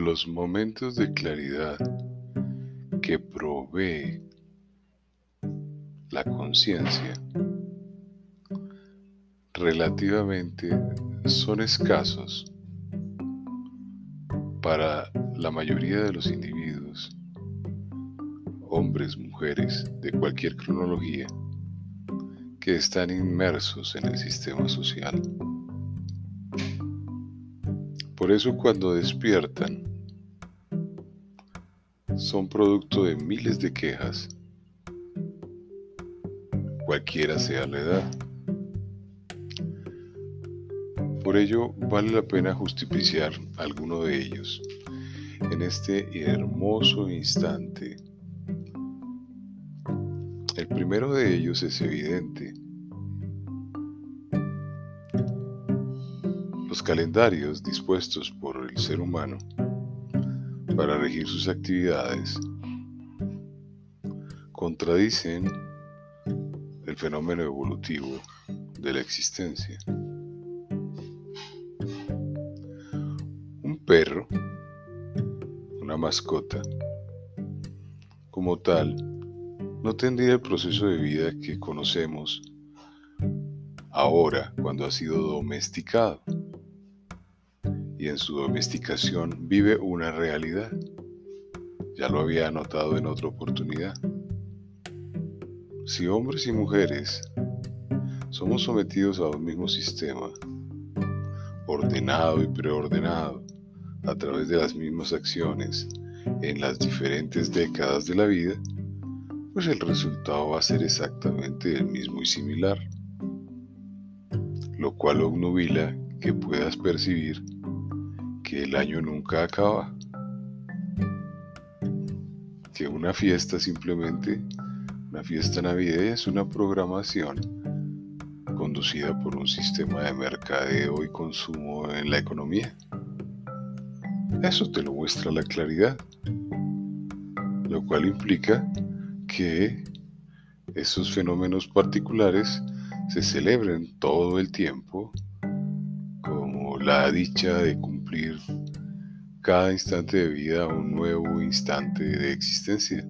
los momentos de claridad que provee la conciencia relativamente son escasos para la mayoría de los individuos, hombres, mujeres, de cualquier cronología, que están inmersos en el sistema social. Por eso cuando despiertan, son producto de miles de quejas, cualquiera sea la edad. Por ello vale la pena justiciar alguno de ellos en este hermoso instante. El primero de ellos es evidente. Los calendarios dispuestos por el ser humano para regir sus actividades contradicen el fenómeno evolutivo de la existencia. Un perro, una mascota, como tal, no tendría el proceso de vida que conocemos ahora cuando ha sido domesticado. Y en su domesticación vive una realidad. Ya lo había anotado en otra oportunidad. Si hombres y mujeres somos sometidos a un mismo sistema, ordenado y preordenado, a través de las mismas acciones en las diferentes décadas de la vida, pues el resultado va a ser exactamente el mismo y similar, lo cual obnubila que puedas percibir que el año nunca acaba, que una fiesta simplemente una fiesta navideña es una programación conducida por un sistema de mercadeo y consumo en la economía. Eso te lo muestra la claridad, lo cual implica que esos fenómenos particulares se celebren todo el tiempo como la dicha de cumplir cada instante de vida un nuevo instante de existencia.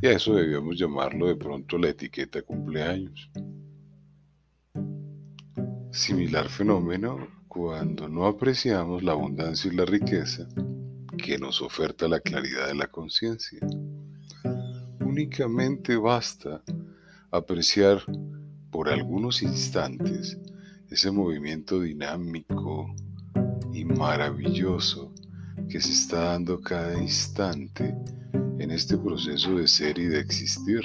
Y a eso debíamos llamarlo de pronto la etiqueta cumpleaños. Similar fenómeno cuando no apreciamos la abundancia y la riqueza que nos oferta la claridad de la conciencia. Únicamente basta apreciar por algunos instantes ese movimiento dinámico maravilloso que se está dando cada instante en este proceso de ser y de existir.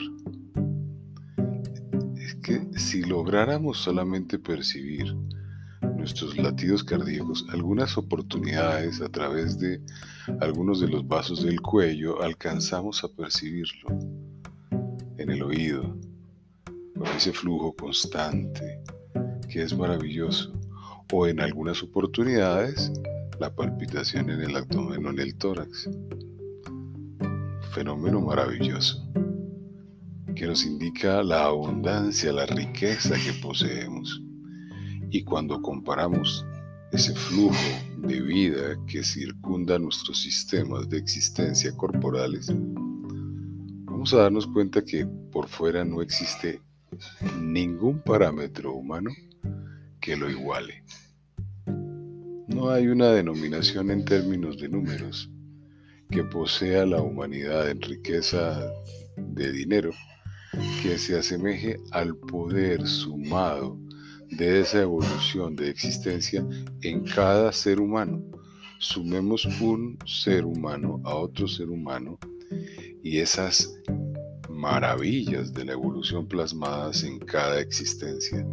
Es que si lográramos solamente percibir nuestros latidos cardíacos, algunas oportunidades a través de algunos de los vasos del cuello, alcanzamos a percibirlo en el oído, con ese flujo constante que es maravilloso, o en algunas oportunidades la palpitación en el abdomen o en el tórax fenómeno maravilloso que nos indica la abundancia, la riqueza que poseemos. Y cuando comparamos ese flujo de vida que circunda nuestros sistemas de existencia corporales, vamos a darnos cuenta que por fuera no existe ningún parámetro humano que lo iguale. No hay una denominación en términos de números que posea la humanidad en riqueza de dinero que se asemeje al poder sumado de esa evolución de existencia en cada ser humano. Sumemos un ser humano a otro ser humano y esas maravillas de la evolución plasmadas en cada existencia.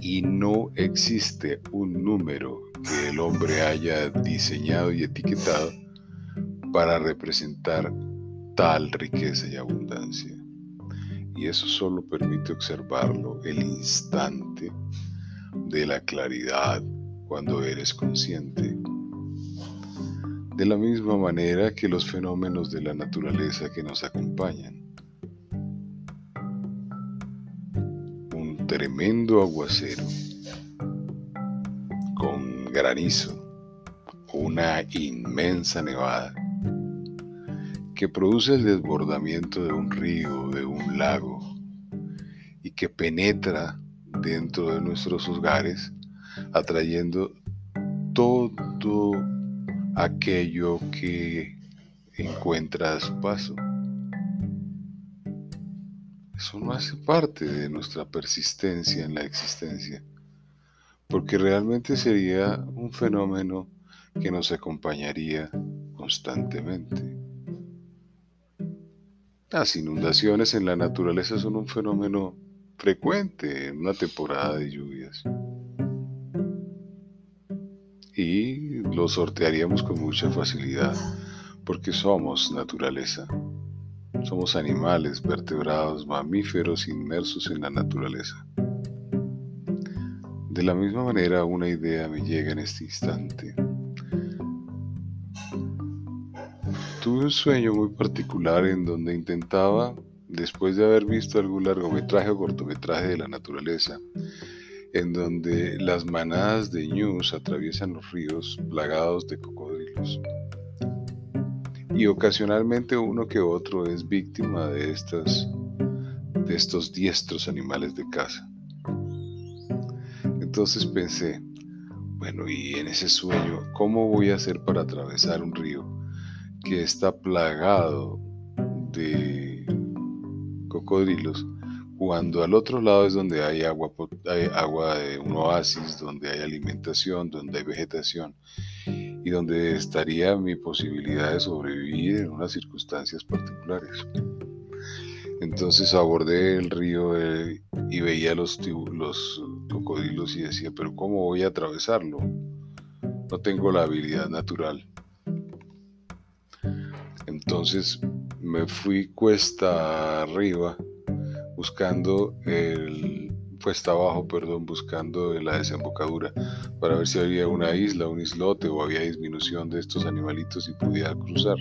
Y no existe un número que el hombre haya diseñado y etiquetado para representar tal riqueza y abundancia. Y eso solo permite observarlo el instante de la claridad cuando eres consciente. De la misma manera que los fenómenos de la naturaleza que nos acompañan. Un tremendo aguacero granizo una inmensa nevada que produce el desbordamiento de un río, de un lago, y que penetra dentro de nuestros hogares, atrayendo todo aquello que encuentra a su paso. Eso no hace parte de nuestra persistencia en la existencia, porque realmente sería un fenómeno que nos acompañaría constantemente. Las inundaciones en la naturaleza son un fenómeno frecuente en una temporada de lluvias. Y lo sortearíamos con mucha facilidad porque somos naturaleza. Somos animales, vertebrados, mamíferos inmersos en la naturaleza. De la misma manera, una idea me llega en este instante. Tuve un sueño muy particular en donde intentaba, después de haber visto algún largometraje o cortometraje de la naturaleza, en donde las manadas de ñus atraviesan los ríos plagados de cocodrilos. Y ocasionalmente uno que otro es víctima de, estas, de estos diestros animales de caza. Entonces pensé, bueno, y en ese sueño, ¿cómo voy a hacer para atravesar un río que está plagado de cocodrilos, cuando al otro lado es donde hay agua, hay agua de un oasis, donde hay alimentación, donde hay vegetación y donde estaría mi posibilidad de sobrevivir en unas circunstancias particulares. Entonces abordé el río eh, y veía los, los cocodrilos y decía, pero ¿cómo voy a atravesarlo? No tengo la habilidad natural. Entonces me fui cuesta arriba buscando el cuesta abajo, perdón, buscando la desembocadura para ver si había una isla, un islote o había disminución de estos animalitos y pudiera cruzar.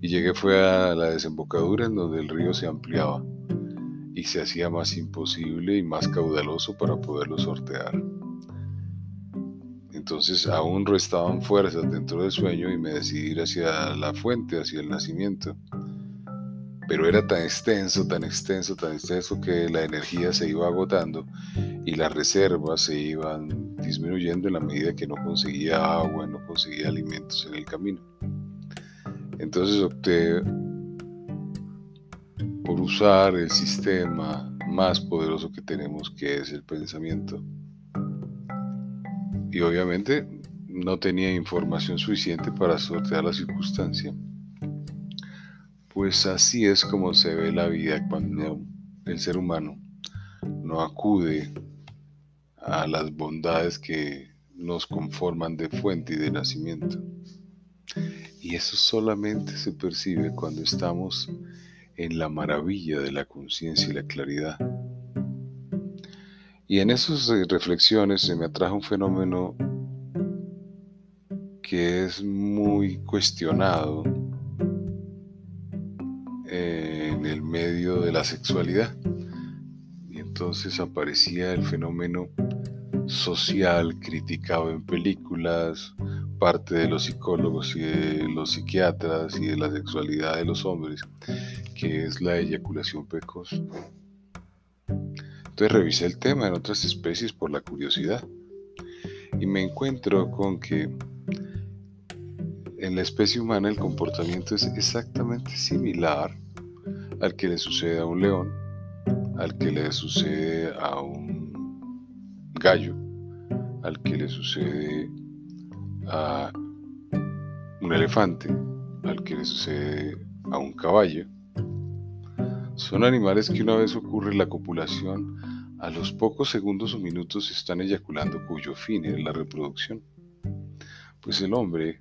Y llegué fue a la desembocadura en donde el río se ampliaba y se hacía más imposible y más caudaloso para poderlo sortear. Entonces aún restaban fuerzas dentro del sueño y me decidí ir hacia la fuente, hacia el nacimiento. Pero era tan extenso, tan extenso, tan extenso que la energía se iba agotando y las reservas se iban disminuyendo en la medida que no conseguía agua, no conseguía alimentos en el camino. Entonces opté por usar el sistema más poderoso que tenemos, que es el pensamiento y obviamente no tenía información suficiente para sortear la circunstancia. Pues así es como se ve la vida cuando el ser humano no acude a las bondades que nos conforman de fuente y de nacimiento. Y eso solamente se percibe cuando estamos en la maravilla de la conciencia y la claridad. Y en esas eh, reflexiones se me atrajo un fenómeno que es muy cuestionado en el medio de la sexualidad. Y entonces aparecía el fenómeno social criticado en películas, parte de los psicólogos y de los psiquiatras y de la sexualidad de los hombres, que es la eyaculación precoz. Entonces revisé el tema en otras especies por la curiosidad y me encuentro con que en la especie humana el comportamiento es exactamente similar al que le sucede a un león, al que le sucede a un gallo, al que le sucede a un elefante, al que le sucede a un caballo. Son animales que una vez ocurre la copulación, a los pocos segundos o minutos están eyaculando cuyo fin es la reproducción. Pues el hombre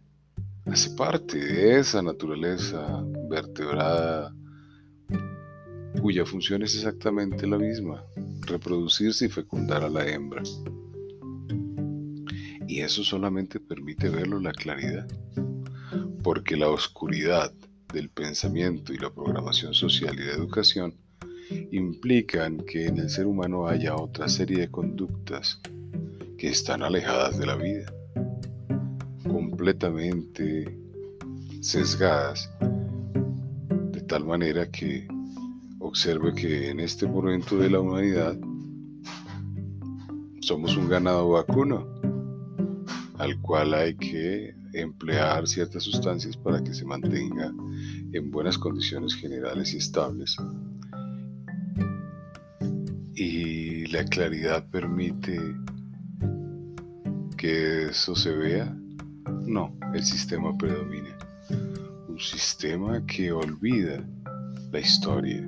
hace parte de esa naturaleza vertebrada cuya función es exactamente la misma, reproducirse y fecundar a la hembra. Y eso solamente permite verlo la claridad, porque la oscuridad del pensamiento y la programación social y la educación implican que en el ser humano haya otra serie de conductas que están alejadas de la vida, completamente sesgadas, de tal manera que observe que en este momento de la humanidad somos un ganado vacuno al cual hay que emplear ciertas sustancias para que se mantenga en buenas condiciones generales y estables. Y la claridad permite que eso se vea. No, el sistema predomina. Un sistema que olvida la historia.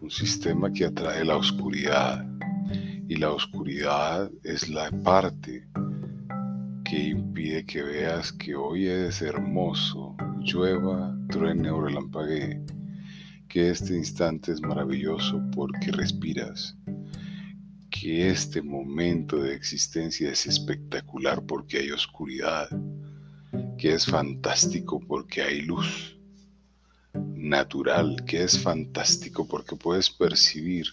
Un sistema que atrae la oscuridad. Y la oscuridad es la parte impide que veas que hoy es hermoso, llueva, truene o relampaguee, que este instante es maravilloso porque respiras, que este momento de existencia es espectacular porque hay oscuridad, que es fantástico porque hay luz natural, que es fantástico porque puedes percibir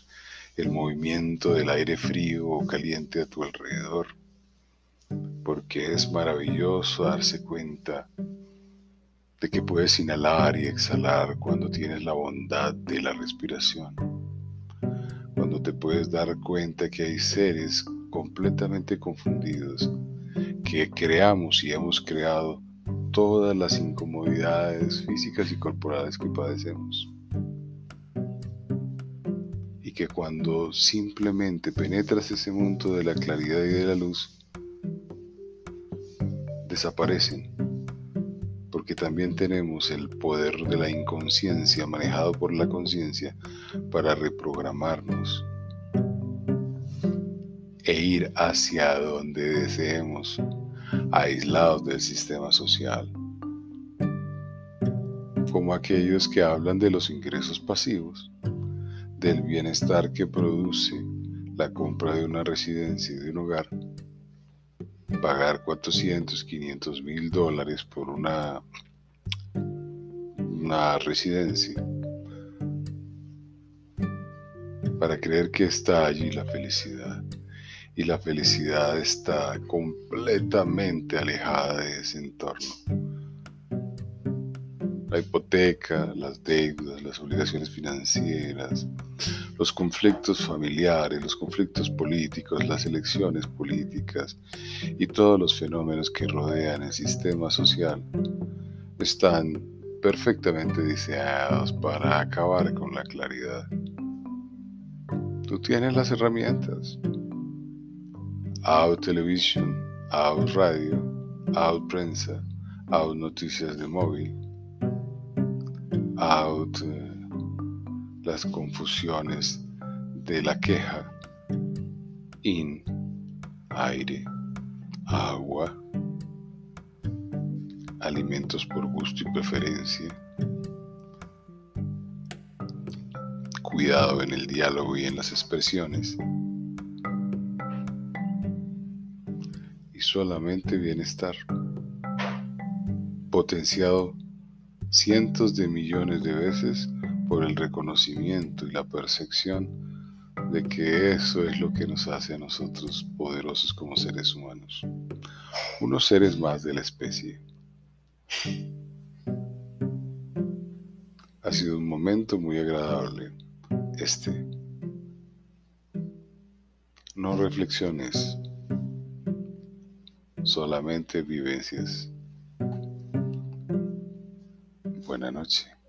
el movimiento del aire frío o caliente a tu alrededor porque es maravilloso darse cuenta de que puedes inhalar y exhalar cuando tienes la bondad de la respiración, cuando te puedes dar cuenta que hay seres completamente confundidos, que creamos y hemos creado todas las incomodidades físicas y corporales que padecemos. Y que cuando simplemente penetras ese mundo de la claridad y de la luz, desaparecen, porque también tenemos el poder de la inconsciencia manejado por la conciencia para reprogramarnos e ir hacia donde deseemos, aislados del sistema social, como aquellos que hablan de los ingresos pasivos, del bienestar que produce la compra de una residencia y de un hogar, pagar 400, 500 mil dólares por una, una residencia. Para creer que está allí la felicidad. Y la felicidad está completamente alejada de ese entorno. La hipoteca, las deudas, las obligaciones financieras, los conflictos familiares, los conflictos políticos, las elecciones políticas y todos los fenómenos que rodean el sistema social están perfectamente diseñados para acabar con la claridad. Tú tienes las herramientas. Out Television, Out Radio, Out Prensa, Out Noticias de Móvil out eh, las confusiones de la queja, in, aire, agua, alimentos por gusto y preferencia, cuidado en el diálogo y en las expresiones, y solamente bienestar, potenciado cientos de millones de veces por el reconocimiento y la percepción de que eso es lo que nos hace a nosotros poderosos como seres humanos, unos seres más de la especie. Ha sido un momento muy agradable este. No reflexiones, solamente vivencias. Buenas noches.